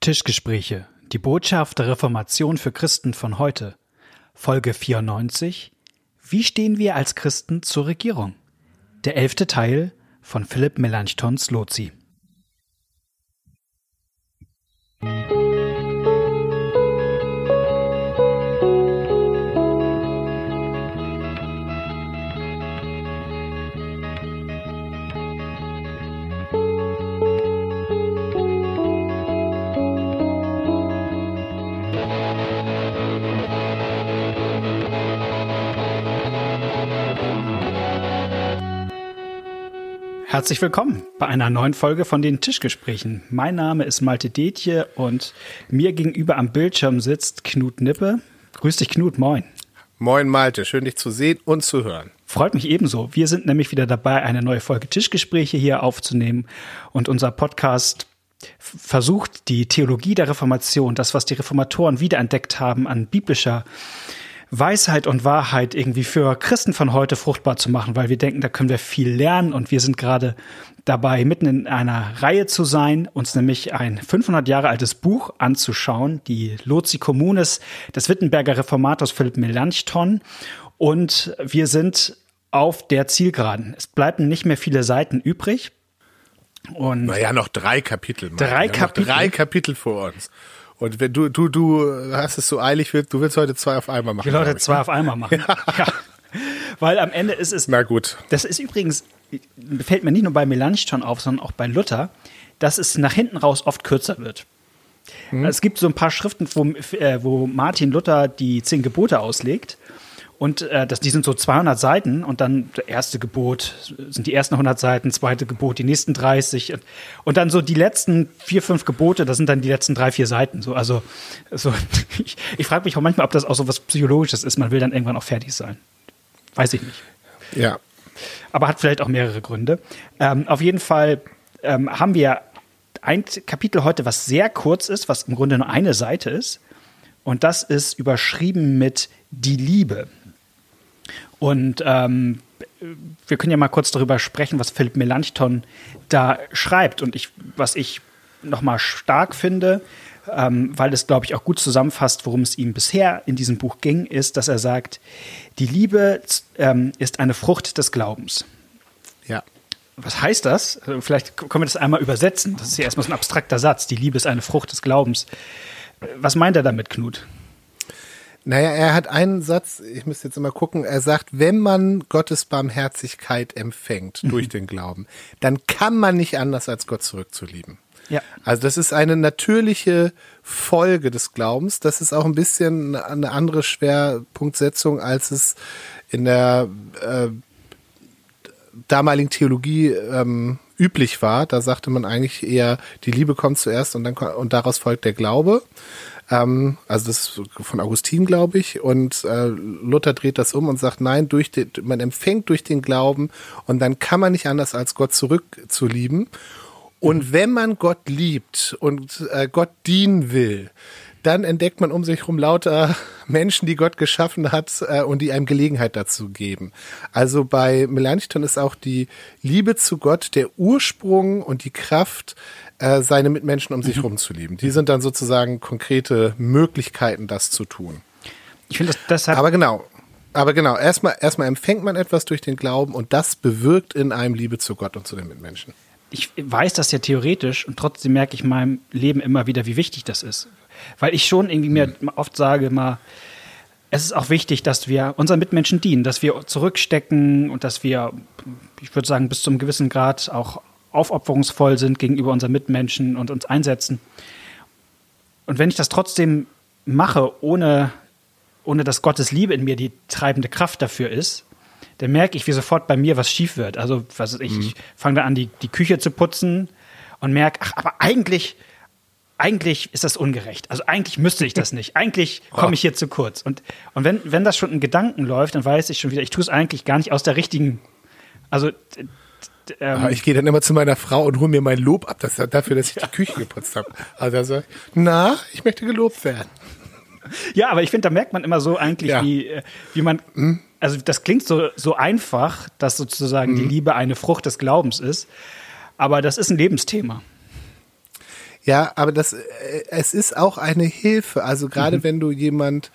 Tischgespräche, die Botschaft der Reformation für Christen von heute. Folge 94. Wie stehen wir als Christen zur Regierung? Der elfte Teil von Philipp Melanchthon Slozi. Herzlich willkommen bei einer neuen Folge von den Tischgesprächen. Mein Name ist Malte Detje und mir gegenüber am Bildschirm sitzt Knut Nippe. Grüß dich, Knut, moin. Moin, Malte, schön dich zu sehen und zu hören. Freut mich ebenso. Wir sind nämlich wieder dabei, eine neue Folge Tischgespräche hier aufzunehmen und unser Podcast versucht, die Theologie der Reformation, das, was die Reformatoren wiederentdeckt haben an biblischer Weisheit und Wahrheit irgendwie für Christen von heute fruchtbar zu machen, weil wir denken, da können wir viel lernen und wir sind gerade dabei, mitten in einer Reihe zu sein, uns nämlich ein 500 Jahre altes Buch anzuschauen, die Lozi Communes des Wittenberger Reformators Philipp Melanchthon und wir sind auf der Zielgeraden. Es bleiben nicht mehr viele Seiten übrig. Und naja, noch drei Kapitel. Drei Kapitel. Drei Kapitel vor uns. Und wenn du, du, du hast es so eilig, du willst heute zwei auf einmal machen. Ich will heute zwei auf einmal machen. Ja. ja. Weil am Ende ist es. Na gut. Das ist übrigens, fällt mir nicht nur bei Melanchthon auf, sondern auch bei Luther, dass es nach hinten raus oft kürzer wird. Hm. Es gibt so ein paar Schriften, wo, äh, wo Martin Luther die zehn Gebote auslegt. Und äh, das, die sind so 200 Seiten und dann das erste Gebot sind die ersten 100 Seiten, zweite Gebot die nächsten 30 und dann so die letzten vier, fünf Gebote, das sind dann die letzten drei, vier Seiten. So, also so, ich, ich frage mich auch manchmal, ob das auch so was Psychologisches ist. Man will dann irgendwann auch fertig sein. Weiß ich nicht. Ja. Aber hat vielleicht auch mehrere Gründe. Ähm, auf jeden Fall ähm, haben wir ein Kapitel heute, was sehr kurz ist, was im Grunde nur eine Seite ist. Und das ist überschrieben mit die Liebe. Und ähm, wir können ja mal kurz darüber sprechen, was Philipp Melanchthon da schreibt. Und ich, was ich nochmal stark finde, ähm, weil es, glaube ich, auch gut zusammenfasst, worum es ihm bisher in diesem Buch ging, ist, dass er sagt, die Liebe ähm, ist eine Frucht des Glaubens. Ja. Was heißt das? Vielleicht können wir das einmal übersetzen. Das ist ja erstmal so ein abstrakter Satz. Die Liebe ist eine Frucht des Glaubens. Was meint er damit, Knut? Naja, er hat einen Satz, ich müsste jetzt immer gucken, er sagt, wenn man Gottes Barmherzigkeit empfängt durch den Glauben, dann kann man nicht anders als Gott zurückzulieben. Ja. Also das ist eine natürliche Folge des Glaubens. Das ist auch ein bisschen eine andere Schwerpunktsetzung, als es in der äh, damaligen Theologie ähm, üblich war. Da sagte man eigentlich eher, die Liebe kommt zuerst und dann und daraus folgt der Glaube. Ähm, also das ist von Augustin, glaube ich. Und äh, Luther dreht das um und sagt, nein, durch den, man empfängt durch den Glauben und dann kann man nicht anders als Gott zurückzulieben. Und wenn man Gott liebt und äh, Gott dienen will, dann entdeckt man um sich herum lauter Menschen, die Gott geschaffen hat äh, und die einem Gelegenheit dazu geben. Also bei Melanchthon ist auch die Liebe zu Gott der Ursprung und die Kraft, äh, seine Mitmenschen um sich mhm. herum zu lieben. Die sind dann sozusagen konkrete Möglichkeiten, das zu tun. Ich finde, das, das. Aber genau. Aber genau, erstmal, erstmal empfängt man etwas durch den Glauben und das bewirkt in einem Liebe zu Gott und zu den Mitmenschen. Ich weiß das ja theoretisch und trotzdem merke ich in meinem Leben immer wieder, wie wichtig das ist. Weil ich schon irgendwie mir mhm. oft sage, mal, es ist auch wichtig, dass wir unseren Mitmenschen dienen, dass wir zurückstecken und dass wir, ich würde sagen, bis zum gewissen Grad auch aufopferungsvoll sind gegenüber unseren Mitmenschen und uns einsetzen. Und wenn ich das trotzdem mache, ohne, ohne dass Gottes Liebe in mir die treibende Kraft dafür ist, dann merke ich, wie sofort bei mir was schief wird. Also, was ich, mhm. ich fange dann an, die, die Küche zu putzen und merke, ach, aber eigentlich, eigentlich ist das ungerecht. Also eigentlich müsste ich das nicht. Eigentlich komme ich hier zu kurz. Und, und wenn, wenn das schon in Gedanken läuft, dann weiß ich schon wieder, ich tue es eigentlich gar nicht aus der richtigen. Also ähm, ich gehe dann immer zu meiner Frau und hole mir mein Lob ab dass, dafür, dass ich die Küche geputzt habe. Also er sagt, na, ich möchte gelobt werden. Ja, aber ich finde, da merkt man immer so eigentlich, ja. wie, äh, wie man, mhm. also das klingt so, so einfach, dass sozusagen mhm. die Liebe eine Frucht des Glaubens ist, aber das ist ein Lebensthema. Ja, aber das, äh, es ist auch eine Hilfe. Also gerade mhm. wenn du jemand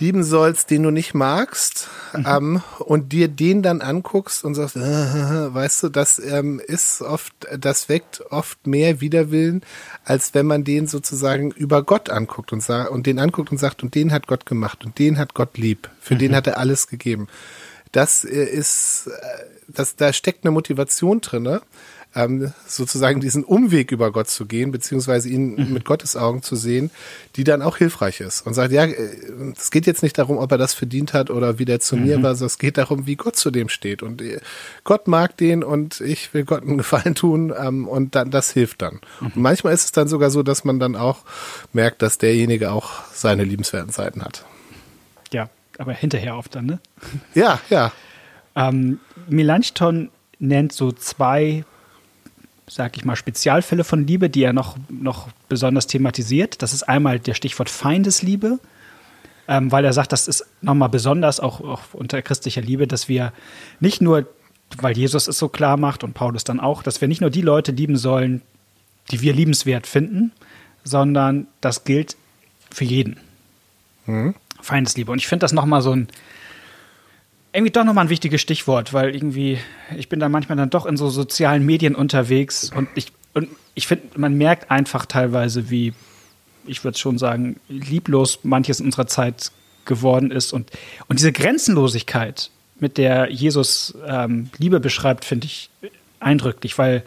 lieben sollst, den du nicht magst, mhm. ähm, und dir den dann anguckst und sagst, äh, weißt du, das ähm, ist oft, das weckt oft mehr Widerwillen, als wenn man den sozusagen über Gott anguckt und sagt und den anguckt und sagt, und den hat Gott gemacht und den hat Gott lieb, für mhm. den hat er alles gegeben. Das äh, ist, äh, das, da steckt eine Motivation drinne ähm, sozusagen diesen Umweg über Gott zu gehen, beziehungsweise ihn mhm. mit Gottes Augen zu sehen, die dann auch hilfreich ist. Und sagt, ja, äh, es geht jetzt nicht darum, ob er das verdient hat oder wie der zu mhm. mir war, sondern es geht darum, wie Gott zu dem steht. Und äh, Gott mag den und ich will Gott einen Gefallen tun ähm, und dann das hilft dann. Mhm. Und manchmal ist es dann sogar so, dass man dann auch merkt, dass derjenige auch seine liebenswerten Seiten hat. Ja, aber hinterher oft dann, ne? Ja, ja. Ähm, Melanchthon nennt so zwei sag ich mal, Spezialfälle von Liebe, die er noch, noch besonders thematisiert. Das ist einmal der Stichwort Feindesliebe, ähm, weil er sagt, das ist nochmal besonders auch, auch unter christlicher Liebe, dass wir nicht nur, weil Jesus es so klar macht und Paulus dann auch, dass wir nicht nur die Leute lieben sollen, die wir liebenswert finden, sondern das gilt für jeden. Mhm. Feindesliebe. Und ich finde das nochmal so ein irgendwie doch nochmal ein wichtiges Stichwort, weil irgendwie, ich bin da manchmal dann doch in so sozialen Medien unterwegs und ich, und ich finde, man merkt einfach teilweise, wie, ich würde schon sagen, lieblos manches in unserer Zeit geworden ist und, und diese Grenzenlosigkeit, mit der Jesus ähm, Liebe beschreibt, finde ich eindrücklich, weil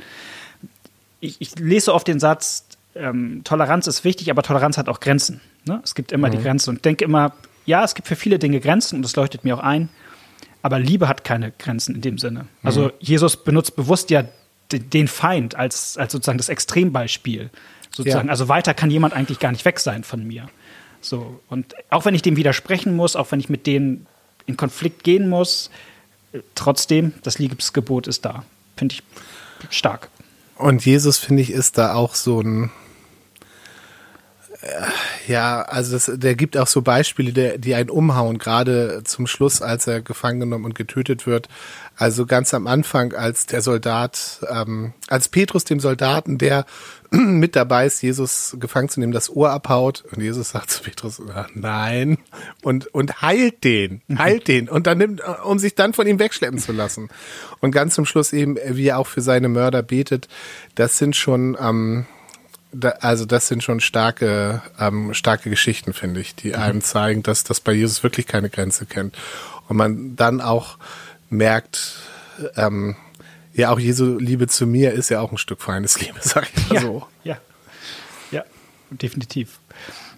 ich, ich lese oft den Satz, ähm, Toleranz ist wichtig, aber Toleranz hat auch Grenzen. Ne? Es gibt immer mhm. die Grenzen und denke immer, ja, es gibt für viele Dinge Grenzen und das leuchtet mir auch ein. Aber Liebe hat keine Grenzen in dem Sinne. Also mhm. Jesus benutzt bewusst ja den Feind als, als sozusagen das Extrembeispiel. Sozusagen. Ja. Also weiter kann jemand eigentlich gar nicht weg sein von mir. So. Und auch wenn ich dem widersprechen muss, auch wenn ich mit denen in Konflikt gehen muss, äh, trotzdem, das Liebesgebot ist da. Finde ich stark. Und Jesus, finde ich, ist da auch so ein ja, also das, der gibt auch so Beispiele, der, die einen umhauen, gerade zum Schluss, als er gefangen genommen und getötet wird. Also ganz am Anfang, als der Soldat, ähm, als Petrus dem Soldaten, der mit dabei ist, Jesus gefangen zu nehmen, das Ohr abhaut und Jesus sagt zu Petrus, nein, und, und heilt den, heilt den und dann nimmt, um sich dann von ihm wegschleppen zu lassen. Und ganz zum Schluss eben, wie er auch für seine Mörder betet, das sind schon, ähm, da, also das sind schon starke, ähm, starke Geschichten, finde ich, die einem zeigen, dass das bei Jesus wirklich keine Grenze kennt. Und man dann auch merkt, ähm, ja, auch Jesu Liebe zu mir ist ja auch ein Stück feines Liebe, sag ich mal ja, so. Ja, ja, definitiv.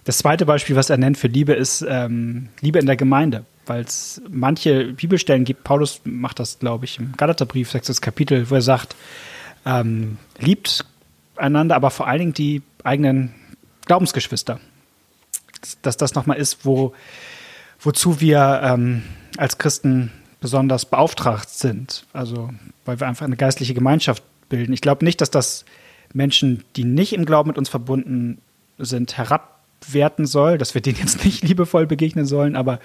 Das zweite Beispiel, was er nennt für Liebe, ist ähm, Liebe in der Gemeinde, weil es manche Bibelstellen gibt. Paulus macht das, glaube ich, im Galaterbrief, sechstes Kapitel, wo er sagt, ähm, liebt einander, aber vor allen Dingen die eigenen Glaubensgeschwister. Dass das nochmal ist, wo, wozu wir ähm, als Christen besonders beauftragt sind. Also, weil wir einfach eine geistliche Gemeinschaft bilden. Ich glaube nicht, dass das Menschen, die nicht im Glauben mit uns verbunden sind, herabwerten soll, dass wir denen jetzt nicht liebevoll begegnen sollen, aber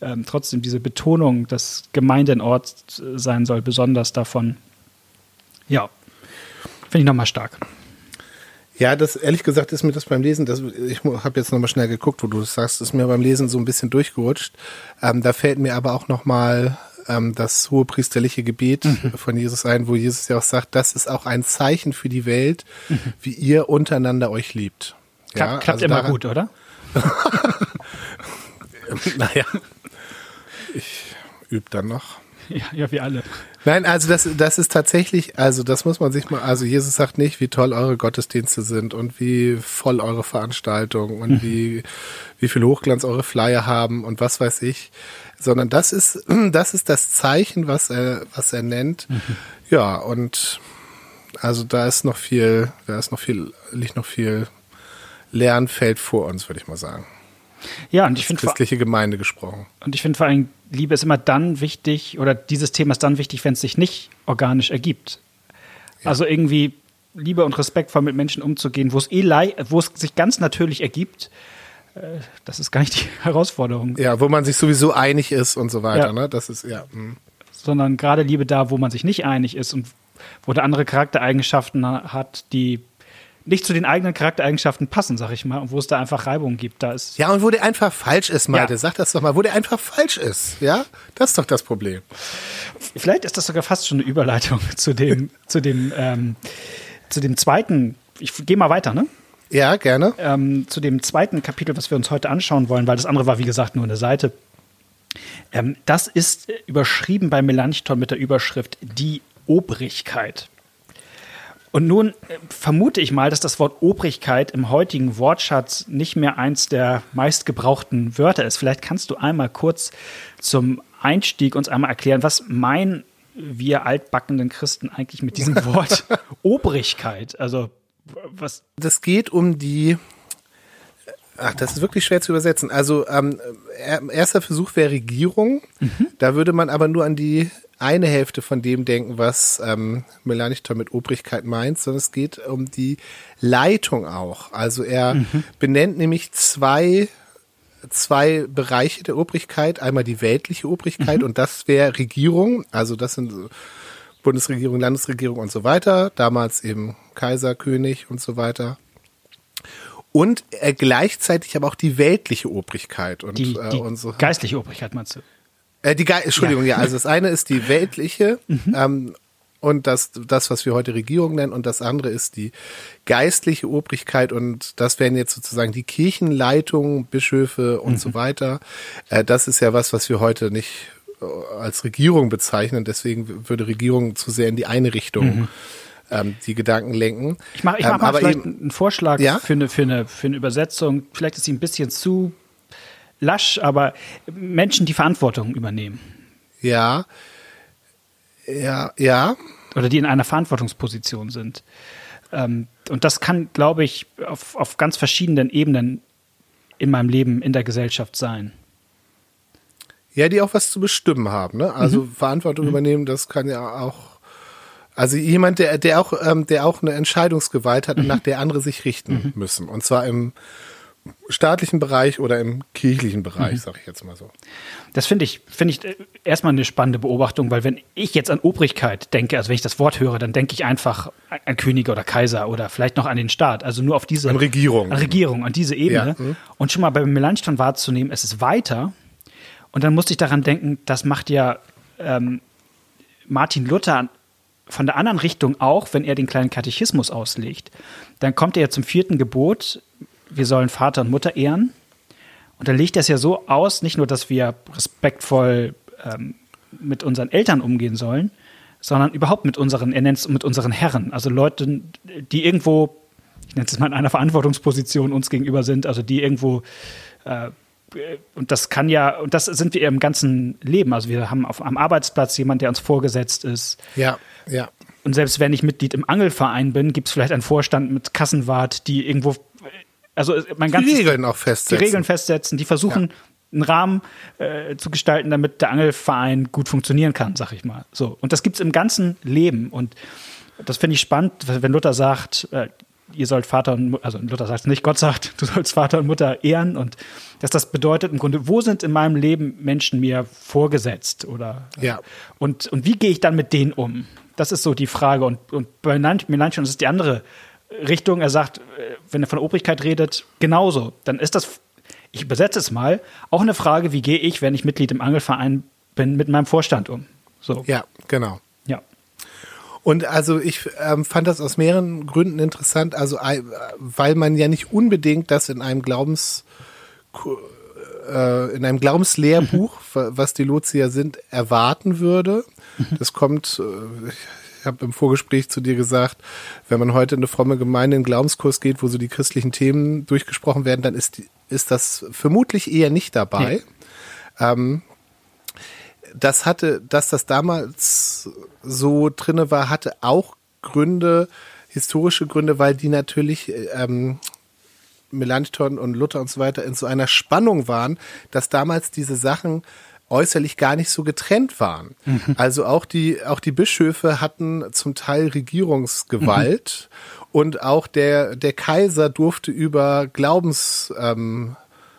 ähm, trotzdem diese Betonung, dass Gemeinde ein Ort sein soll, besonders davon, ja, finde ich nochmal stark. Ja, das ehrlich gesagt ist mir das beim Lesen, das, ich habe jetzt nochmal schnell geguckt, wo du das sagst, ist mir beim Lesen so ein bisschen durchgerutscht. Ähm, da fällt mir aber auch nochmal ähm, das hohe priesterliche Gebet mhm. von Jesus ein, wo Jesus ja auch sagt, das ist auch ein Zeichen für die Welt, mhm. wie ihr untereinander euch liebt. Ja, Klapp, klappt also immer daran, gut, oder? naja, ich übe dann noch. Ja, ja, wir alle. Nein, also das, das ist tatsächlich, also das muss man sich mal, also Jesus sagt nicht, wie toll eure Gottesdienste sind und wie voll eure Veranstaltungen und mhm. wie, wie viel Hochglanz eure Flyer haben und was weiß ich, sondern das ist, das ist das Zeichen, was er, was er nennt. Mhm. Ja, und also da ist noch viel, da ist noch viel, liegt noch viel Lernfeld vor uns, würde ich mal sagen. Ja, und ich finde christliche Gemeinde gesprochen. Und ich finde vor allem Liebe ist immer dann wichtig oder dieses Thema ist dann wichtig, wenn es sich nicht organisch ergibt. Ja. Also irgendwie Liebe und respektvoll mit Menschen umzugehen, wo es eh wo es sich ganz natürlich ergibt. Äh, das ist gar nicht die Herausforderung. Ja, wo man sich sowieso einig ist und so weiter. Ja. Ne? Das ist ja. Mh. Hm. Sondern gerade Liebe da, wo man sich nicht einig ist und wo der andere Charaktereigenschaften hat, die nicht zu den eigenen Charaktereigenschaften passen, sag ich mal, und wo es da einfach Reibungen gibt. Da ist Ja, und wo der einfach falsch ist, Malte, Ja. sag das doch mal, wo der einfach falsch ist, ja? Das ist doch das Problem. Vielleicht ist das sogar fast schon eine Überleitung zu dem, zu dem, ähm, zu dem zweiten. Ich gehe mal weiter, ne? Ja, gerne. ähm, zu dem zweiten Kapitel, was wir uns heute anschauen wollen, weil das andere war, wie gesagt, nur eine Seite. Ähm, das ist äh, überschrieben bei Melanchthon mit der Überschrift Die Obrigkeit. Und nun äh, vermute ich mal, dass das Wort Obrigkeit im heutigen Wortschatz nicht mehr eins der meistgebrauchten Wörter ist. Vielleicht kannst du einmal kurz zum Einstieg uns einmal erklären, was meinen wir altbackenden Christen eigentlich mit diesem Wort Obrigkeit? Also was Das geht um die. Ach, das ist wirklich schwer zu übersetzen. Also ähm, er- erster Versuch wäre Regierung. Da würde man aber nur an die eine Hälfte von dem denken, was ähm, Melanchthon mit Obrigkeit meint, sondern es geht um die Leitung auch. Also er benennt nämlich zwei zwei Bereiche der Obrigkeit. Einmal die weltliche Obrigkeit und das wäre Regierung. Also das sind Bundesregierung, Landesregierung und so weiter. Damals eben Kaiser, König und so weiter. Und äh, gleichzeitig aber auch die weltliche Obrigkeit und, die, äh, die und so. geistliche Obrigkeit meinst du? Äh, die Ge Entschuldigung, ja. also das eine ist die weltliche ähm, und das, das, was wir heute Regierung nennen, und das andere ist die geistliche Obrigkeit und das wären jetzt sozusagen die Kirchenleitungen, Bischöfe und so weiter. Äh, das ist ja was, was wir heute nicht äh, als Regierung bezeichnen, deswegen würde Regierung zu sehr in die eine Richtung ähm, die Gedanken lenken. Ich mache ich mach Ähm, mal aber vielleicht eben- einen Vorschlag Ja? für, eine, für, eine, für eine Übersetzung. Vielleicht ist sie ein bisschen zu lasch, aber Menschen, die Verantwortung übernehmen Ja, ja, ja. oder die in einer Verantwortungsposition sind. Ähm, und das kann, glaube ich, auf, auf ganz verschiedenen Ebenen in meinem Leben, in der Gesellschaft sein. Ja, die auch was zu bestimmen haben, ne? Also Verantwortung übernehmen, das kann ja auch. Also jemand, der, der auch, ähm, der auch eine Entscheidungsgewalt hat, nach der andere sich richten müssen. Und zwar im staatlichen Bereich oder im kirchlichen Bereich, sag ich jetzt mal so. Das finde ich, finde ich äh, erstmal eine spannende Beobachtung, weil wenn ich jetzt an Obrigkeit denke, also wenn ich das Wort höre, dann denke ich einfach an an Könige oder Kaiser oder vielleicht noch an den Staat, also nur auf diese An Regierung. an Regierung, an diese Ebene. Ja, mhm. Und schon mal bei Melanchthon wahrzunehmen, es ist weiter. Und dann musste ich daran denken, das macht ja ähm, Martin Luther von der anderen Richtung auch, wenn er den kleinen Katechismus auslegt. Dann kommt er ja zum vierten Gebot, wir sollen Vater und Mutter ehren. Und da legt er es ja so aus, nicht nur, dass wir respektvoll ähm, mit unseren Eltern umgehen sollen, sondern überhaupt mit unseren, er nennt es mit unseren Herren, also Leute, die irgendwo, ich nenne es mal in einer Verantwortungsposition uns gegenüber sind, also die irgendwo äh, und das kann ja, und das sind wir im ganzen Leben. Also wir haben auf am Arbeitsplatz jemand, der uns vorgesetzt ist. Ja, ja. Und selbst wenn ich Mitglied im Angelverein bin, gibt es vielleicht einen Vorstand mit Kassenwart, die irgendwo, also mein Die ganzes, Regeln auch die festsetzen. Regeln festsetzen, die versuchen, einen Rahmen äh, zu gestalten, damit der Angelverein gut funktionieren kann, sag ich mal. So. Und das gibt's im ganzen Leben. Und das finde ich spannend, wenn Luther sagt, äh, ihr sollt Vater und Mu- also Luther sagt es nicht, Gott sagt, du sollst Vater und Mutter ehren und dass das bedeutet im Grunde, wo sind in meinem Leben Menschen mir vorgesetzt oder Ja. und, und wie gehe ich dann mit denen um? Das ist so die Frage. Und, und bei Melanch- Melanchthon ist es die andere Richtung. Er sagt, äh, wenn er von Obrigkeit redet, genauso. Dann ist das, ich übersetze es mal, auch eine Frage, wie gehe ich, wenn ich Mitglied im Angelverein bin, mit meinem Vorstand um? So, Ja, genau. ja. Und also ich ähm, fand das aus mehreren Gründen interessant, also weil man ja nicht unbedingt das in einem Glaubens äh, in einem Glaubenslehrbuch, wa- was die Lozier sind, erwarten würde. Das kommt, äh, habe im Vorgespräch zu dir gesagt, wenn man heute in eine fromme Gemeinde in einen Glaubenskurs geht, wo so die christlichen Themen durchgesprochen werden, dann ist, ist das vermutlich eher nicht dabei. Ähm, das hatte, dass das damals so drinne war, hatte auch Gründe, historische Gründe, weil die natürlich ähm, Melanchthon und Luther und so weiter in so einer Spannung waren, dass damals diese Sachen äußerlich gar nicht so getrennt waren. Also auch die, auch die Bischöfe hatten zum Teil Regierungsgewalt und auch der, der Kaiser durfte über Glaubens, ähm,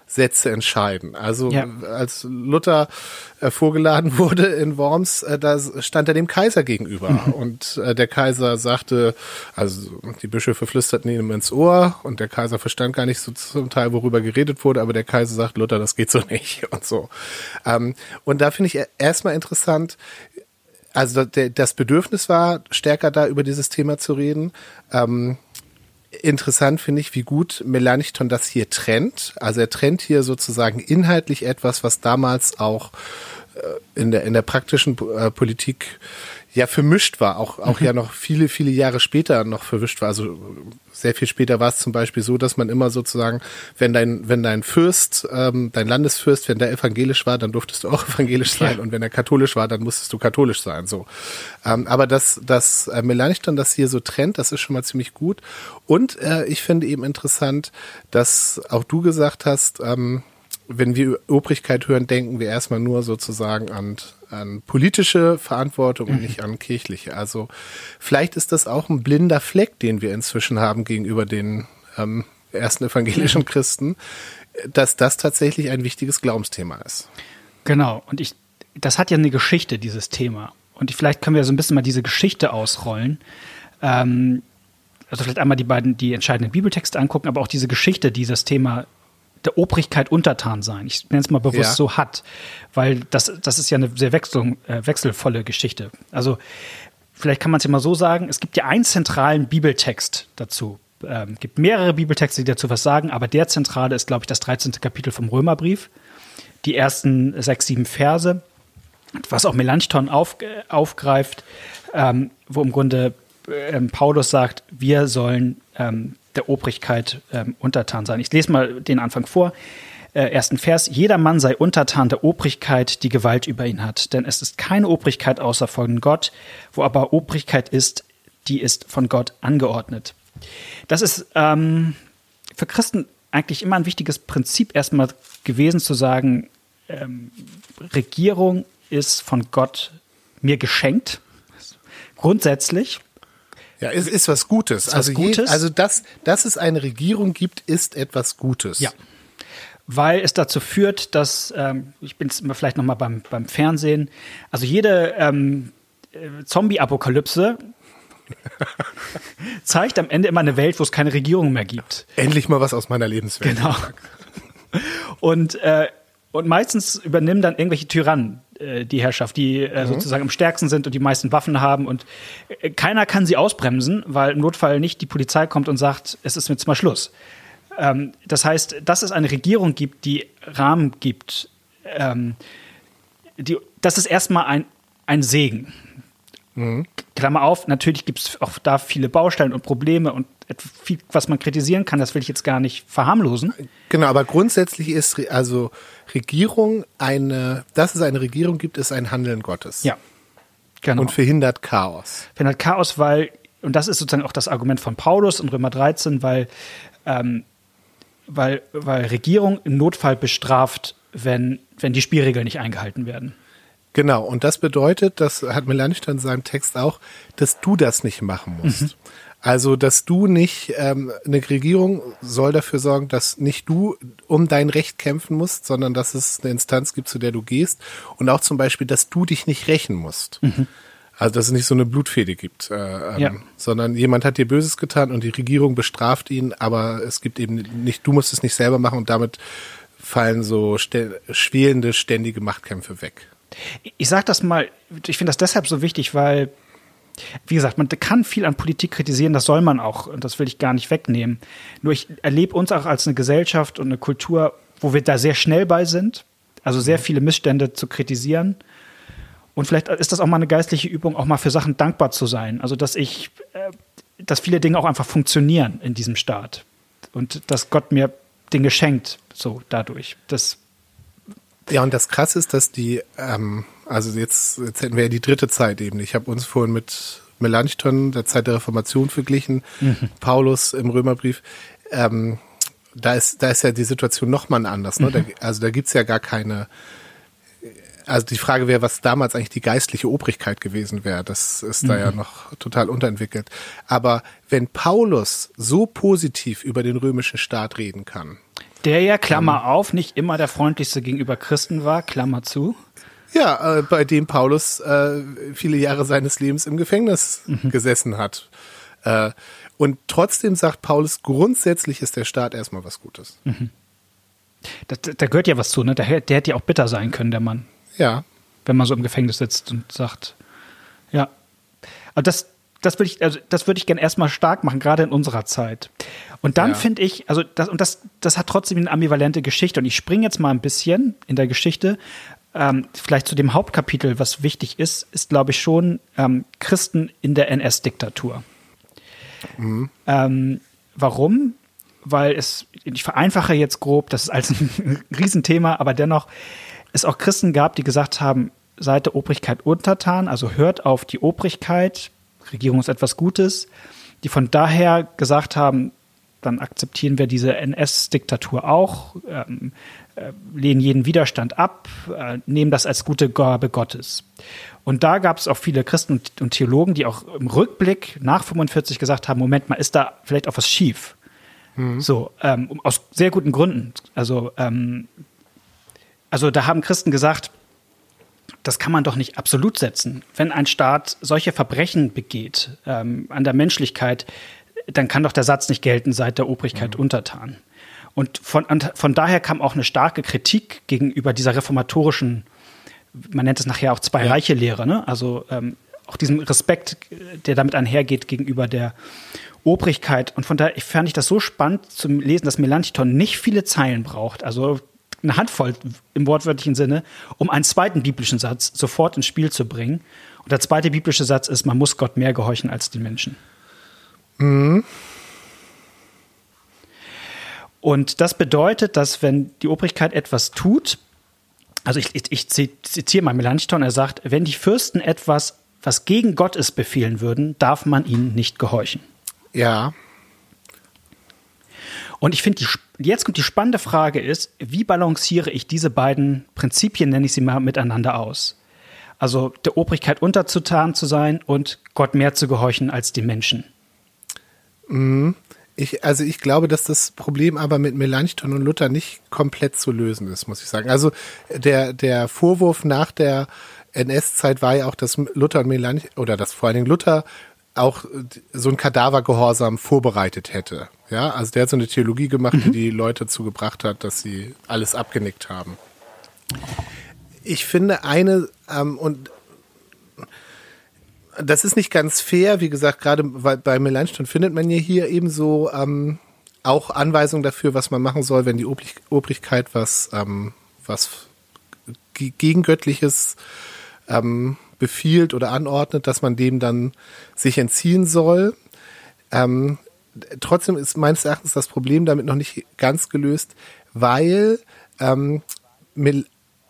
Sätze entscheiden. Also ja. als Luther äh, vorgeladen wurde in Worms, äh, da stand er dem Kaiser gegenüber mhm. und äh, der Kaiser sagte, also die Bischöfe flüsterten ihm ins Ohr und der Kaiser verstand gar nicht so zum Teil, worüber geredet wurde, aber der Kaiser sagt, Luther, das geht so nicht und so. Ähm, und da finde ich erstmal interessant, also das Bedürfnis war stärker da über dieses Thema zu reden. Ähm, interessant finde ich, wie gut Melanchthon das hier trennt. Also er trennt hier sozusagen inhaltlich etwas, was damals auch äh, in der, in der praktischen äh, Politik ja vermischt war, auch, auch mhm. ja noch viele, viele Jahre später noch verwischt war. Also sehr viel später war es zum Beispiel so, dass man immer sozusagen, wenn dein, wenn dein Fürst, ähm, dein Landesfürst, wenn der evangelisch war, dann durftest du auch evangelisch sein ja. und wenn er katholisch war, dann musstest du katholisch sein. So. Ähm, aber dass das äh, Melanchthon das hier so trennt, das ist schon mal ziemlich gut. Und äh, ich finde eben interessant, dass auch du gesagt hast, ähm, wenn wir Obrigkeit hören, denken wir erstmal nur sozusagen an, an politische Verantwortung und mhm. nicht an kirchliche. Also vielleicht ist das auch ein blinder Fleck, den wir inzwischen haben gegenüber den ähm, ersten evangelischen mhm. Christen, dass das tatsächlich ein wichtiges Glaubensthema ist. Genau. Und ich, das hat ja eine Geschichte, dieses Thema. Und vielleicht können wir so ein bisschen mal diese Geschichte ausrollen. Ähm, also vielleicht einmal die beiden, die entscheidenden Bibeltexte angucken, aber auch diese Geschichte, die das Thema der Obrigkeit untertan sein. Ich nenne es mal bewusst ja. so hat, weil das, das ist ja eine sehr wechsel, äh, wechselvolle Geschichte. Also vielleicht kann man es ja mal so sagen, es gibt ja einen zentralen Bibeltext dazu. Ähm, gibt mehrere Bibeltexte, die dazu was sagen, aber der zentrale ist, glaube ich, das 13. Kapitel vom Römerbrief. Die ersten sechs, sieben Verse, was auch Melanchthon auf, äh, aufgreift, ähm, wo im Grunde äh, Paulus sagt, wir sollen ähm, der Obrigkeit ähm, untertan sein. Ich lese mal den Anfang vor. Äh, ersten Vers. Jeder Mann sei untertan der Obrigkeit, die Gewalt über ihn hat. Denn es ist keine Obrigkeit außer von Gott. Wo aber Obrigkeit ist, die ist von Gott angeordnet. Das ist ähm, für Christen eigentlich immer ein wichtiges Prinzip erstmal gewesen zu sagen, ähm, Regierung ist von Gott mir geschenkt. Grundsätzlich. Ja, es ist was Gutes. Ist also, was Gutes. Je, also dass, dass es eine Regierung gibt, ist etwas Gutes. Ja. Weil es dazu führt, dass, ähm, ich bin jetzt vielleicht nochmal beim, beim Fernsehen, also jede ähm, äh, Zombie-Apokalypse zeigt am Ende immer eine Welt, wo es keine Regierung mehr gibt. Endlich mal was aus meiner Lebenswelt. Genau. Und, äh, und meistens übernehmen dann irgendwelche Tyrannen die Herrschaft, die äh, mhm. sozusagen am stärksten sind und die meisten Waffen haben. Und äh, keiner kann sie ausbremsen, weil im Notfall nicht die Polizei kommt und sagt, es ist jetzt mal Schluss. Ähm, das heißt, dass es eine Regierung gibt, die Rahmen gibt, ähm, die, das ist erstmal ein, ein Segen. Mhm. Klammer auf, natürlich gibt es auch da viele Baustellen und Probleme und viel, was man kritisieren kann, das will ich jetzt gar nicht verharmlosen. Genau, aber grundsätzlich ist also Regierung eine, dass es eine Regierung gibt, ist ein Handeln Gottes. Ja. Genau. Und verhindert Chaos. Verhindert Chaos, weil, und das ist sozusagen auch das Argument von Paulus in Römer 13, weil, ähm, weil, weil Regierung im Notfall bestraft, wenn, wenn die Spielregeln nicht eingehalten werden. Genau, und das bedeutet, das hat Melanchthon in seinem Text auch, dass du das nicht machen musst. Mhm. Also, dass du nicht, ähm, eine Regierung soll dafür sorgen, dass nicht du um dein Recht kämpfen musst, sondern dass es eine Instanz gibt, zu der du gehst. Und auch zum Beispiel, dass du dich nicht rächen musst. Mhm. Also, dass es nicht so eine Blutfede gibt, äh, ähm, ja. sondern jemand hat dir Böses getan und die Regierung bestraft ihn, aber es gibt eben nicht, du musst es nicht selber machen und damit fallen so schwelende, ständige Machtkämpfe weg. Ich sage das mal, ich finde das deshalb so wichtig, weil wie gesagt, man kann viel an Politik kritisieren, das soll man auch, und das will ich gar nicht wegnehmen. Nur ich erlebe uns auch als eine Gesellschaft und eine Kultur, wo wir da sehr schnell bei sind, also sehr viele Missstände zu kritisieren. Und vielleicht ist das auch mal eine geistliche Übung, auch mal für Sachen dankbar zu sein. Also, dass ich, äh, dass viele Dinge auch einfach funktionieren in diesem Staat. Und dass Gott mir Dinge schenkt, so dadurch. Das ja, und das Krasse ist, dass die, ähm, also jetzt, jetzt hätten wir ja die dritte Zeit eben. Ich habe uns vorhin mit Melanchthon, der Zeit der Reformation, verglichen, mhm. Paulus im Römerbrief. Ähm, da ist, da ist ja die Situation nochmal anders. Ne? Mhm. Da, also da gibt's ja gar keine. Also die Frage wäre, was damals eigentlich die geistliche Obrigkeit gewesen wäre. Das ist mhm. da ja mhm. noch total unterentwickelt. Aber wenn Paulus so positiv über den römischen Staat reden kann, Der ja, Klammer ähm, auf, nicht immer der freundlichste gegenüber Christen war, Klammer zu. Ja, äh, bei dem Paulus äh, viele Jahre seines Lebens im Gefängnis mhm. gesessen hat. Äh, und trotzdem sagt Paulus, grundsätzlich ist der Staat erstmal was Gutes. Mhm. Da, da, gehört ja was zu, ne? Der, der hätte ja auch bitter sein können, der Mann. Ja. Wenn man so im Gefängnis sitzt und sagt, ja. Aber das, das würde ich, also das würde ich gerne erstmal stark machen, gerade in unserer Zeit. Und dann ja. finde ich, also das, und das, das hat trotzdem eine ambivalente Geschichte. Und ich springe jetzt mal ein bisschen in der Geschichte, ähm, vielleicht zu dem Hauptkapitel, was wichtig ist, ist, glaube ich, schon ähm, Christen in der NS-Diktatur. Mhm. Ähm, warum? Weil es, ich vereinfache jetzt grob, das ist als ein Riesenthema, aber dennoch es auch Christen gab, die gesagt haben, seid der Obrigkeit untertan, also hört auf die Obrigkeit, Regierung ist etwas Gutes, die von daher gesagt haben, dann akzeptieren wir diese NS-Diktatur auch, ähm, äh, lehnen jeden Widerstand ab, äh, nehmen das als gute Gabe Gottes. Und da gab es auch viele Christen und Theologen, die auch im Rückblick nach 45 gesagt haben, Moment mal, ist da vielleicht auch was schief? Mhm. So, ähm, aus sehr guten Gründen. Also, ähm, also da haben Christen gesagt, das kann man doch nicht absolut setzen. Wenn ein Staat solche Verbrechen begeht ähm, an der Menschlichkeit, dann kann doch der Satz nicht gelten, seit der Obrigkeit mhm. untertan. Und von, von daher kam auch eine starke Kritik gegenüber dieser reformatorischen, man nennt es nachher auch zwei Reiche Lehre, ne? also ähm, auch diesem Respekt, der damit einhergeht gegenüber der Obrigkeit. Und von daher fand ich das so spannend zum Lesen, dass Melanchthon nicht viele Zeilen braucht, also eine Handvoll im wortwörtlichen Sinne, um einen zweiten biblischen Satz sofort ins Spiel zu bringen. Und der zweite biblische Satz ist, man muss Gott mehr gehorchen als den Menschen. Mhm. Und das bedeutet, dass wenn die Obrigkeit etwas tut, also ich, ich, ich zitiere mal Melanchthon, er sagt, wenn die Fürsten etwas, was gegen Gott ist, befehlen würden, darf man ihnen nicht gehorchen. Ja. Und ich finde, jetzt kommt die spannende Frage ist, wie balanciere ich diese beiden Prinzipien, nenne ich sie mal, miteinander aus? Also der Obrigkeit unterzutan zu sein und Gott mehr zu gehorchen als die Menschen. Mhm. Ich, also ich glaube, dass das Problem aber mit Melanchthon und Luther nicht komplett zu lösen ist, muss ich sagen. Also der, der Vorwurf nach der NS-Zeit war ja auch, dass Luther und Melanchthon, oder dass vor allen Dingen Luther auch so ein Kadavergehorsam vorbereitet hätte. Ja, also der hat so eine Theologie gemacht, mhm. die die Leute zugebracht hat, dass sie alles abgenickt haben. Ich finde eine, ähm, und das ist nicht ganz fair, wie gesagt, gerade bei Melanchthon findet man ja hier eben so ähm, auch Anweisungen dafür, was man machen soll, wenn die Obrig Obrigkeit was, ähm, was gegengöttliches ähm, befiehlt oder anordnet, dass man dem dann sich entziehen soll. Ähm, trotzdem ist meines Erachtens das Problem damit noch nicht ganz gelöst, weil ähm,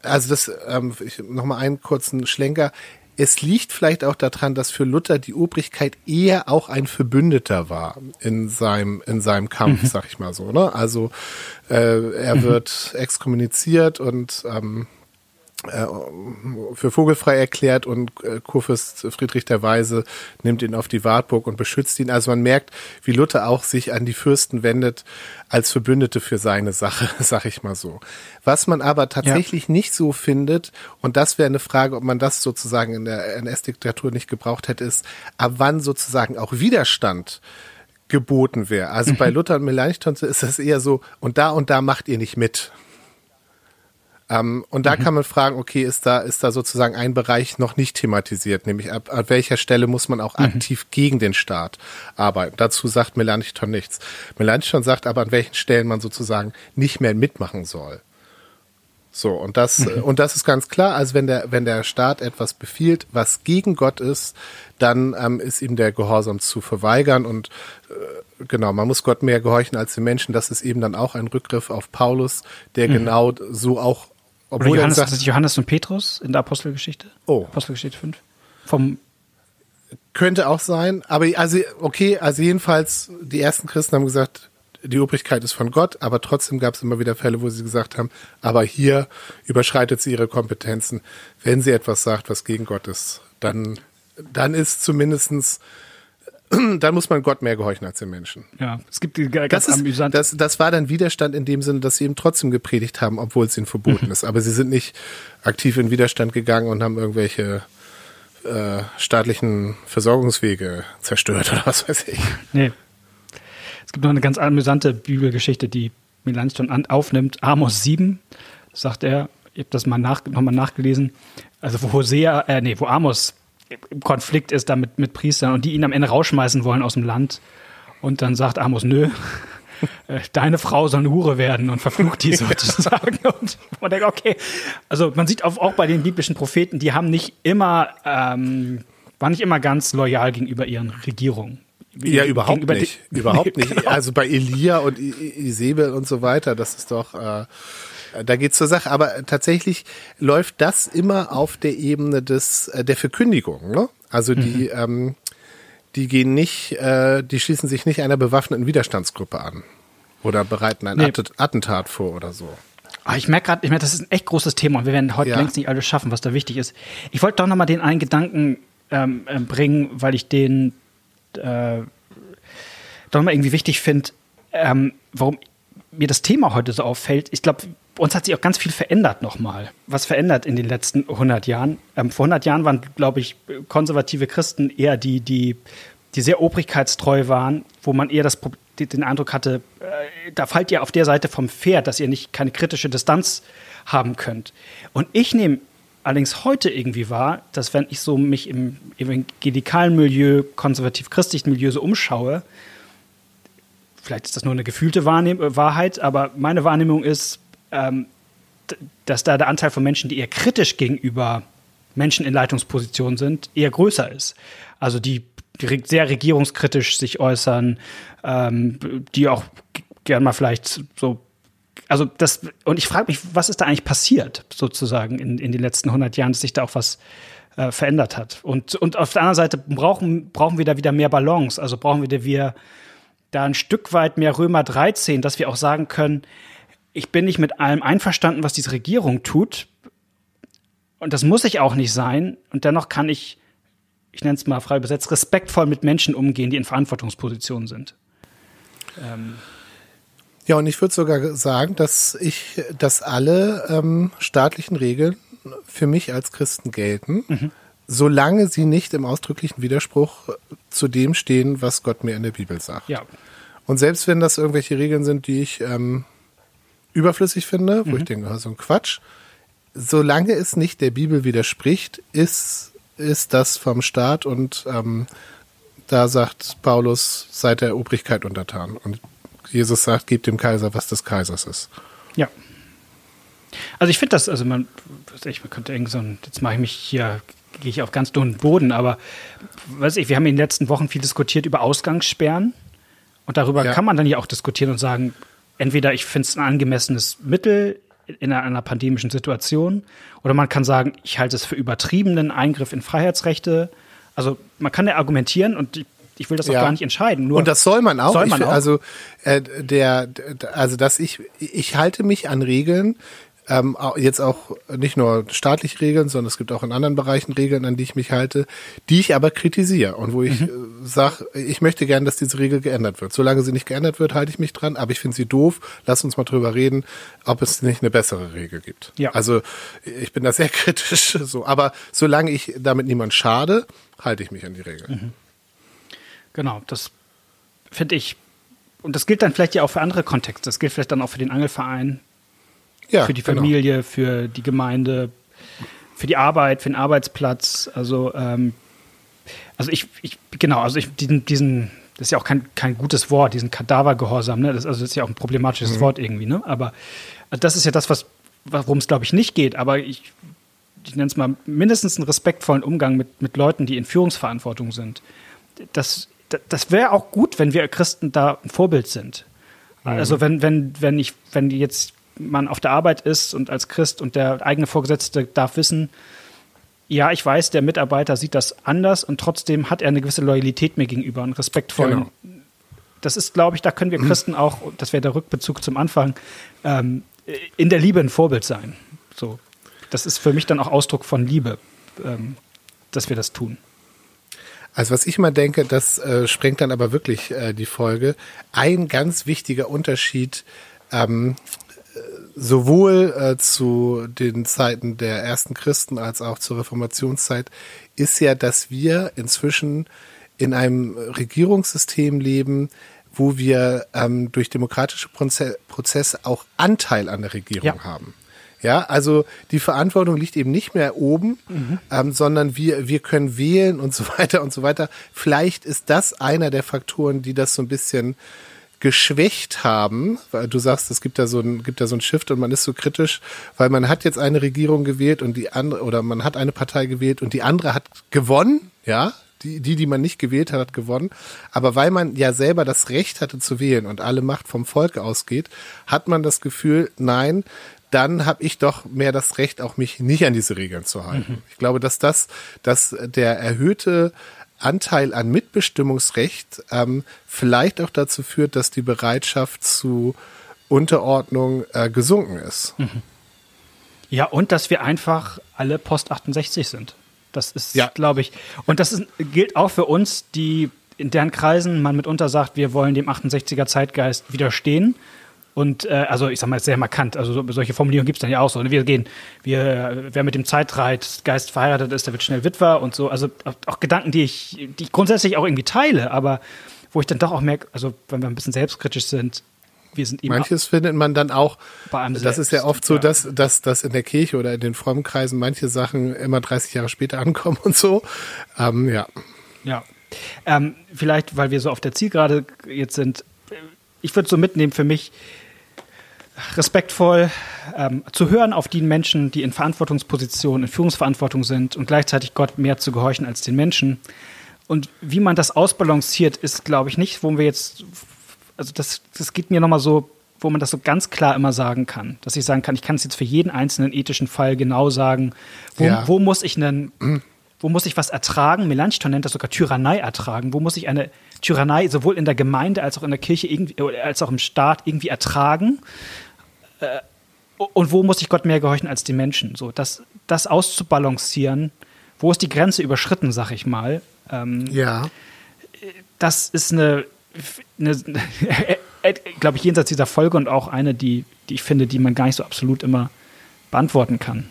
also das ähm, nochmal einen kurzen Schlenker es liegt vielleicht auch daran, dass für Luther die Obrigkeit eher auch ein Verbündeter war in seinem, in seinem Kampf, mhm. sag ich mal so. Ne? Also äh, er mhm. wird exkommuniziert und ähm, äh, für vogelfrei erklärt und äh, Kurfürst Friedrich der Weise nimmt ihn auf die Wartburg und beschützt ihn. Also man merkt, wie Luther auch sich an die Fürsten wendet als Verbündete für seine Sache, sag ich mal so. Was man aber tatsächlich ja. nicht so findet, und das wäre eine Frage, ob man das sozusagen in der NS-Diktatur nicht gebraucht hätte, ist, ab wann sozusagen auch Widerstand geboten wäre. Also bei mhm. Luther und Melanchthon ist das eher so, und da und da macht ihr nicht mit. Ähm, und da mhm. kann man fragen, okay, ist da, ist da sozusagen ein Bereich noch nicht thematisiert, nämlich ab, ab welcher Stelle muss man auch mhm. aktiv gegen den Staat arbeiten. Dazu sagt Melanchthon nichts. Melanchthon sagt aber, an welchen Stellen man sozusagen nicht mehr mitmachen soll. So, und das, mhm. und das ist ganz klar. Also wenn der, wenn der Staat etwas befiehlt, was gegen Gott ist, dann ähm, ist ihm der Gehorsam zu verweigern und äh, genau, man muss Gott mehr gehorchen als den Menschen. Das ist eben dann auch ein Rückgriff auf Paulus, der mhm. genau so auch obwohl Oder Johannes, sagt, das ist Johannes und Petrus in der Apostelgeschichte. Oh. Apostelgeschichte 5. Vom könnte auch sein, aber also okay, also jedenfalls die ersten Christen haben gesagt, die Obrigkeit ist von Gott, aber trotzdem gab es immer wieder Fälle, wo sie gesagt haben, aber hier überschreitet sie ihre Kompetenzen. Wenn sie etwas sagt, was gegen Gott ist, dann dann ist zumindestens dann muss man Gott mehr gehorchen als den Menschen. Ja, es gibt die ganz Das, ist, amüsant. das, das war dann Widerstand in dem Sinne, dass sie eben trotzdem gepredigt haben, obwohl es ihnen verboten ist. Aber sie sind nicht aktiv in Widerstand gegangen und haben irgendwelche äh, staatlichen Versorgungswege zerstört oder was weiß ich. Nee. Es gibt noch eine ganz amüsante Bibelgeschichte, die Melanchthon an, aufnimmt. Amos 7, sagt er, ich habe das mal nach, nochmal nachgelesen, also wo Hosea, äh, nee, wo Amos im Konflikt ist da mit, Priestern und die ihn am Ende rausschmeißen wollen aus dem Land. Und dann sagt Amos, nö, äh, deine Frau soll eine Hure werden und verflucht die sozusagen. Und man denkt, okay, also man sieht auch, auch bei den biblischen Propheten, die haben nicht immer, ähm, waren nicht immer ganz loyal gegenüber ihren Regierungen. Ja, überhaupt nicht. überhaupt nicht. genau. Also bei Elia und Isabel und so weiter, das ist doch, äh, da geht's zur Sache. Aber tatsächlich läuft das immer auf der Ebene des äh, der Verkündigung. Ne? Also die, ähm, die gehen nicht, äh, die schließen sich nicht einer bewaffneten Widerstandsgruppe an oder bereiten ein Nee. Attent- Attentat vor oder so. Ah, ich merke gerade, ich merke, das ist ein echt großes Thema und wir werden heute Ja. längst nicht alles schaffen, was da wichtig ist. Ich wollte doch noch mal den einen Gedanken ähm, äh, bringen, weil ich den äh, doch noch mal irgendwie wichtig finde, ähm, warum mir das Thema heute so auffällt. Ich glaube, uns hat sich auch ganz viel verändert nochmal. Was verändert in den letzten 100 Jahren? Ähm, vor 100 Jahren waren, glaube ich, konservative Christen eher die, die, die sehr obrigkeitstreu waren, wo man eher das, den Eindruck hatte, äh, da fallt ihr auf der Seite vom Pferd, dass ihr nicht keine kritische Distanz haben könnt. Und ich nehme allerdings heute irgendwie wahr, dass wenn ich so mich im evangelikalen Milieu, konservativ-christlichen Milieu so umschaue, vielleicht ist das nur eine gefühlte Wahrnehm Wahrheit, aber meine Wahrnehmung ist, ähm, dass da der Anteil von Menschen, die eher kritisch gegenüber Menschen in Leitungspositionen sind, eher größer ist. Also die, sehr regierungskritisch sich äußern, ähm, die auch gern mal vielleicht so also das, und ich frage mich, was ist da eigentlich passiert, sozusagen, in, in den letzten 100 Jahren, dass sich da auch was äh, verändert hat. Und, und auf der anderen Seite brauchen, brauchen wir da wieder mehr Balance, also brauchen wir da wieder da ein Stück weit mehr Römer 13, dass wir auch sagen können, ich bin nicht mit allem einverstanden, was diese Regierung tut. Und das muss ich auch nicht sein. Und dennoch kann ich, ich nenne es mal frei übersetzt, respektvoll mit Menschen umgehen, die in Verantwortungspositionen sind. Ja, und ich würde sogar sagen, dass ich, dass alle ähm, staatlichen Regeln für mich als Christen gelten, solange sie nicht im ausdrücklichen Widerspruch zu dem stehen, was Gott mir in der Bibel sagt. Ja. Und selbst wenn das irgendwelche Regeln sind, die ich ähm, überflüssig finde, wo ich denke, ah, so ein Quatsch, solange es nicht der Bibel widerspricht, ist, ist das vom Staat und ähm, da sagt Paulus, seid der Obrigkeit untertan. Und Jesus sagt, gebt dem Kaiser, was des Kaisers ist. Ja. Also ich finde das, also man, ich, man könnte irgendwie so ein, jetzt mache ich mich hier, gehe ich auf ganz dünnen Boden, aber weiß ich, wir haben in den letzten Wochen viel diskutiert über Ausgangssperren und darüber Ja. kann man dann ja auch diskutieren und sagen, entweder ich finde es ein angemessenes Mittel in einer, einer pandemischen Situation oder man kann sagen, ich halte es für übertriebenen Eingriff in Freiheitsrechte. Also man kann ja argumentieren und ich, ich will das auch Ja. gar nicht entscheiden. Nur Und das soll man auch. Soll Ich man fi- auch. Also äh, der, also dass ich ich halte mich an Regeln. Ähm, jetzt auch nicht nur staatliche Regeln, sondern es gibt auch in anderen Bereichen Regeln, an die ich mich halte, die ich aber kritisiere und wo ich äh, sage, ich möchte gern, dass diese Regel geändert wird. Solange sie nicht geändert wird, halte ich mich dran, aber ich finde sie doof. Lass uns mal drüber reden, ob es nicht eine bessere Regel gibt. Ja. Also ich bin da sehr kritisch, so, aber solange ich damit niemand schade, halte ich mich an die Regel. Genau, das finde ich. Und das gilt dann vielleicht ja auch für andere Kontexte. Das gilt vielleicht dann auch für den Angelverein, Ja, für die genau. Familie, für die Gemeinde, für die Arbeit, für den Arbeitsplatz. Also, ähm, also ich, ich, genau, also ich, diesen, diesen, das ist ja auch kein, kein gutes Wort, diesen Kadavergehorsam, ne? Das, also das ist ja auch ein problematisches Wort irgendwie, ne? Aber das ist ja das, was, worum es, glaube ich, nicht geht. Aber ich, ich nenne es mal mindestens einen respektvollen Umgang mit, mit Leuten, die in Führungsverantwortung sind. Das, das, das wäre auch gut, wenn wir Christen da ein Vorbild sind. Also wenn, wenn, wenn ich, wenn jetzt man auf der Arbeit ist und als Christ und der eigene Vorgesetzte darf wissen, ja, ich weiß, der Mitarbeiter sieht das anders und trotzdem hat er eine gewisse Loyalität mir gegenüber und respektvoll. Genau. Das ist, glaube ich, da können wir Christen auch, das wäre der Rückbezug zum Anfang, ähm, in der Liebe ein Vorbild sein. So, das ist für mich dann auch Ausdruck von Liebe, ähm, dass wir das tun. Also was ich immer denke, das äh, sprengt dann aber wirklich äh, die Folge. Ein ganz wichtiger Unterschied ähm, sowohl äh, zu den Zeiten der ersten Christen als auch zur Reformationszeit ist ja, dass wir inzwischen in einem Regierungssystem leben, wo wir ähm, durch demokratische Prozesse auch Anteil an der Regierung ja. haben. Ja, also die Verantwortung liegt eben nicht mehr oben, mhm. ähm, sondern wir, wir können wählen und so weiter und so weiter. Vielleicht ist das einer der Faktoren, die das so ein bisschen geschwächt haben, weil du sagst, es gibt da so ein, gibt da so ein Shift und man ist so kritisch, weil man hat jetzt eine Regierung gewählt und die andere, oder man hat eine Partei gewählt und die andere hat gewonnen, ja, die, die, die man nicht gewählt hat, hat gewonnen. Aber weil man ja selber das Recht hatte zu wählen und alle Macht vom Volk ausgeht, hat man das Gefühl, nein, dann habe ich doch mehr das Recht, auch mich nicht an diese Regeln zu halten. Mhm. Ich glaube, dass das, dass der erhöhte Anteil an Mitbestimmungsrecht ähm, vielleicht auch dazu führt, dass die Bereitschaft zu Unterordnung äh, gesunken ist. Mhm. Ja, und dass wir einfach alle Post 68 sind. Das ist, ja. glaube ich, und das ist, gilt auch für uns, die in deren Kreisen man mitunter sagt, wir wollen dem 68er Zeitgeist widerstehen und äh, also ich sag mal, sehr markant. Also so, solche Formulierungen gibt es dann ja auch so. Wir gehen, wir, wer mit dem Zeitreitgeist verheiratet ist, der wird schnell Witwer und so. Also auch, Gedanken, die ich, die ich grundsätzlich auch irgendwie teile, aber wo ich dann doch auch merke, also wenn wir ein bisschen selbstkritisch sind, wir sind eben Manches findet man dann auch, bei einem das ist ja oft so, dass, dass, dass in der Kirche oder in den frommen Kreisen manche Sachen immer 30 Jahre später ankommen und so. Ähm, ja. Ja. Ähm, vielleicht, weil wir so auf der Zielgerade jetzt sind, ich würde so mitnehmen für mich, respektvoll ähm, zu hören auf die Menschen, die in Verantwortungspositionen, in Führungsverantwortung sind und gleichzeitig Gott mehr zu gehorchen als den Menschen. Und wie man das ausbalanciert, ist, glaube ich, nicht, wo wir jetzt, also das, das geht mir nochmal so, wo man das so ganz klar immer sagen kann. Dass ich sagen kann, ich kann es jetzt für jeden einzelnen ethischen Fall genau sagen, wo, ja. wo muss ich einen, wo muss ich was ertragen? Melanchthon nennt das sogar Tyrannei ertragen. Wo muss ich eine Tyrannei sowohl in der Gemeinde als auch in der Kirche irgendwie, als auch im Staat irgendwie ertragen? Äh, und wo muss ich Gott mehr gehorchen als die Menschen? So, das, das auszubalancieren, wo ist die Grenze überschritten, sag ich mal. Ähm, ja. Das ist eine, eine glaube ich, jenseits dieser Folge und auch eine, die, die ich finde, die man gar nicht so absolut immer beantworten kann.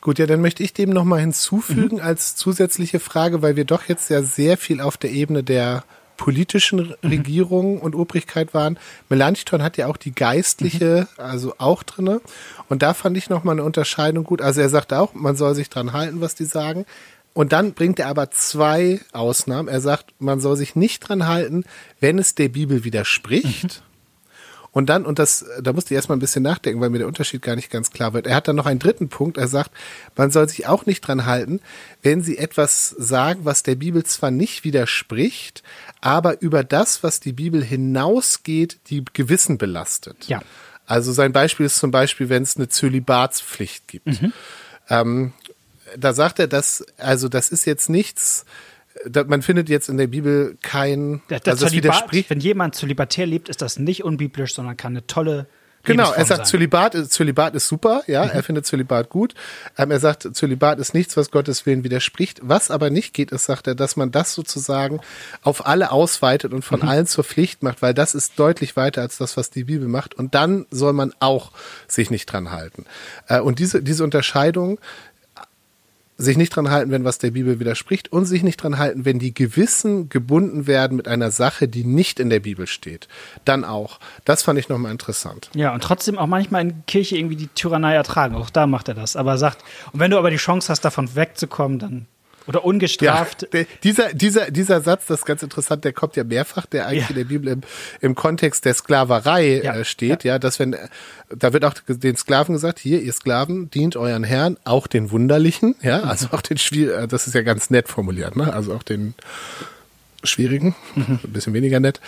Gut, ja, dann möchte ich dem nochmal hinzufügen mhm. als zusätzliche Frage, weil wir doch jetzt ja sehr viel auf der Ebene der politischen mhm. Regierung und Obrigkeit waren. Melanchthon hat ja auch die geistliche, mhm. also auch drinne. Und da fand ich nochmal eine Unterscheidung gut. Also er sagt auch, man soll sich dran halten, was die sagen. Und dann bringt er aber zwei Ausnahmen. Er sagt, man soll sich nicht dran halten, wenn es der Bibel widerspricht. Und dann, und das, da musste ich erstmal ein bisschen nachdenken, weil mir der Unterschied gar nicht ganz klar wird. Er hat dann noch einen dritten Punkt. Er sagt, man soll sich auch nicht dran halten, wenn sie etwas sagen, was der Bibel zwar nicht widerspricht, aber über das, was die Bibel hinausgeht, die Gewissen belastet. Ja. Also sein Beispiel ist zum Beispiel, wenn es eine Zölibatspflicht gibt. Mhm. Ähm, da sagt er, dass, also das ist jetzt nichts, man findet jetzt in der Bibel kein, der also das widerspricht. Wenn jemand zölibatär lebt, ist das nicht unbiblisch, sondern kann eine tolle Genau, er sagt, Zölibat, Zölibat ist super, ja, mhm. er findet Zölibat gut. Ähm, er sagt, Zölibat ist nichts, was Gottes Willen widerspricht. Was aber nicht geht, ist, sagt er, dass man das sozusagen auf alle ausweitet und von mhm. allen zur Pflicht macht, weil das ist deutlich weiter als das, was die Bibel macht. Und dann soll man auch sich nicht dran halten. Äh, und diese, diese Unterscheidung, sich nicht dran halten, wenn was der Bibel widerspricht und sich nicht dran halten, wenn die Gewissen gebunden werden mit einer Sache, die nicht in der Bibel steht. Dann auch. Das fand ich nochmal interessant. Ja, und trotzdem auch manchmal in Kirche irgendwie die Tyrannei ertragen. Auch da macht er das. Aber sagt, und wenn du aber die Chance hast, davon wegzukommen, dann oder ungestraft. Ja, der, dieser, dieser, dieser Satz, das ist ganz interessant, der kommt ja mehrfach, der eigentlich ja. in der Bibel im, im Kontext der Sklaverei ja. äh, steht, ja. dass wenn, da wird auch den Sklaven gesagt, hier, ihr Sklaven, dient euren Herrn, auch den Wunderlichen, ja, also auch den Schwier, äh, das ist ja ganz nett formuliert, ne, also auch den, schwierigen, mhm. ein bisschen weniger nett.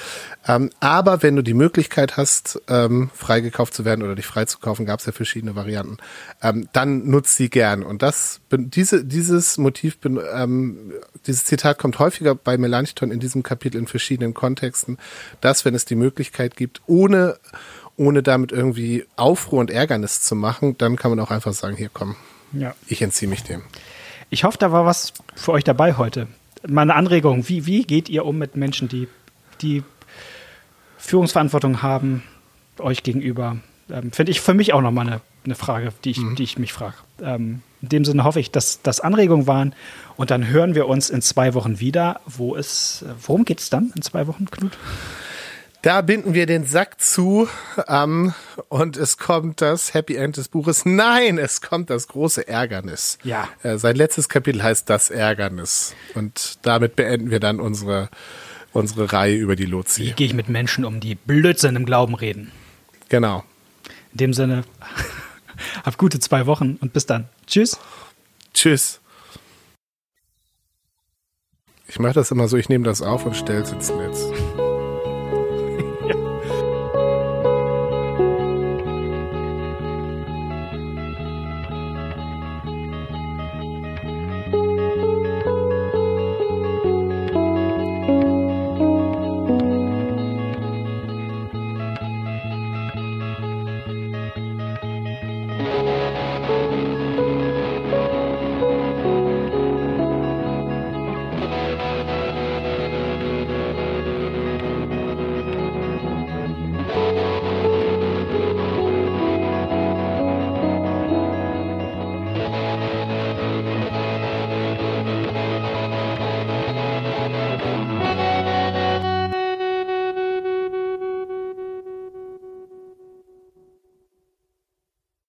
Ähm, aber wenn du die Möglichkeit hast, ähm, freigekauft zu werden oder dich freizukaufen, gab es ja verschiedene Varianten, ähm, dann nutzt sie gern. Und das, diese, dieses Motiv, ähm, dieses Zitat kommt häufiger bei Melanchthon in diesem Kapitel in verschiedenen Kontexten, dass, wenn es die Möglichkeit gibt, ohne, ohne damit irgendwie Aufruhr und Ärgernis zu machen, dann kann man auch einfach sagen, hier komm, ja. ich entziehe mich dem. Ich hoffe, da war was für euch dabei heute Meine Anregung, wie, wie geht ihr um mit Menschen, die, die Führungsverantwortung haben, euch gegenüber? Ähm, Finde ich für mich auch nochmal eine, eine Frage, die ich, mhm. die ich mich frage. Ähm, in dem Sinne hoffe ich, dass das Anregungen waren. Und dann hören wir uns in zwei Wochen wieder. Wo ist, worum geht es dann in zwei Wochen, Knut? Da binden wir den Sack zu ähm, und es kommt das Happy End des Buches. Nein, es kommt das große Ärgernis. Ja. Äh, sein letztes Kapitel heißt Das Ärgernis. Und damit beenden wir dann unsere, unsere Reihe über die Lozi. Wie gehe ich mit Menschen um, die Blödsinn im Glauben reden? Genau. In dem Sinne, hab gute zwei Wochen und bis dann. Tschüss. Tschüss. Ich mache das immer so, ich nehme das auf und stelle es ins Netz.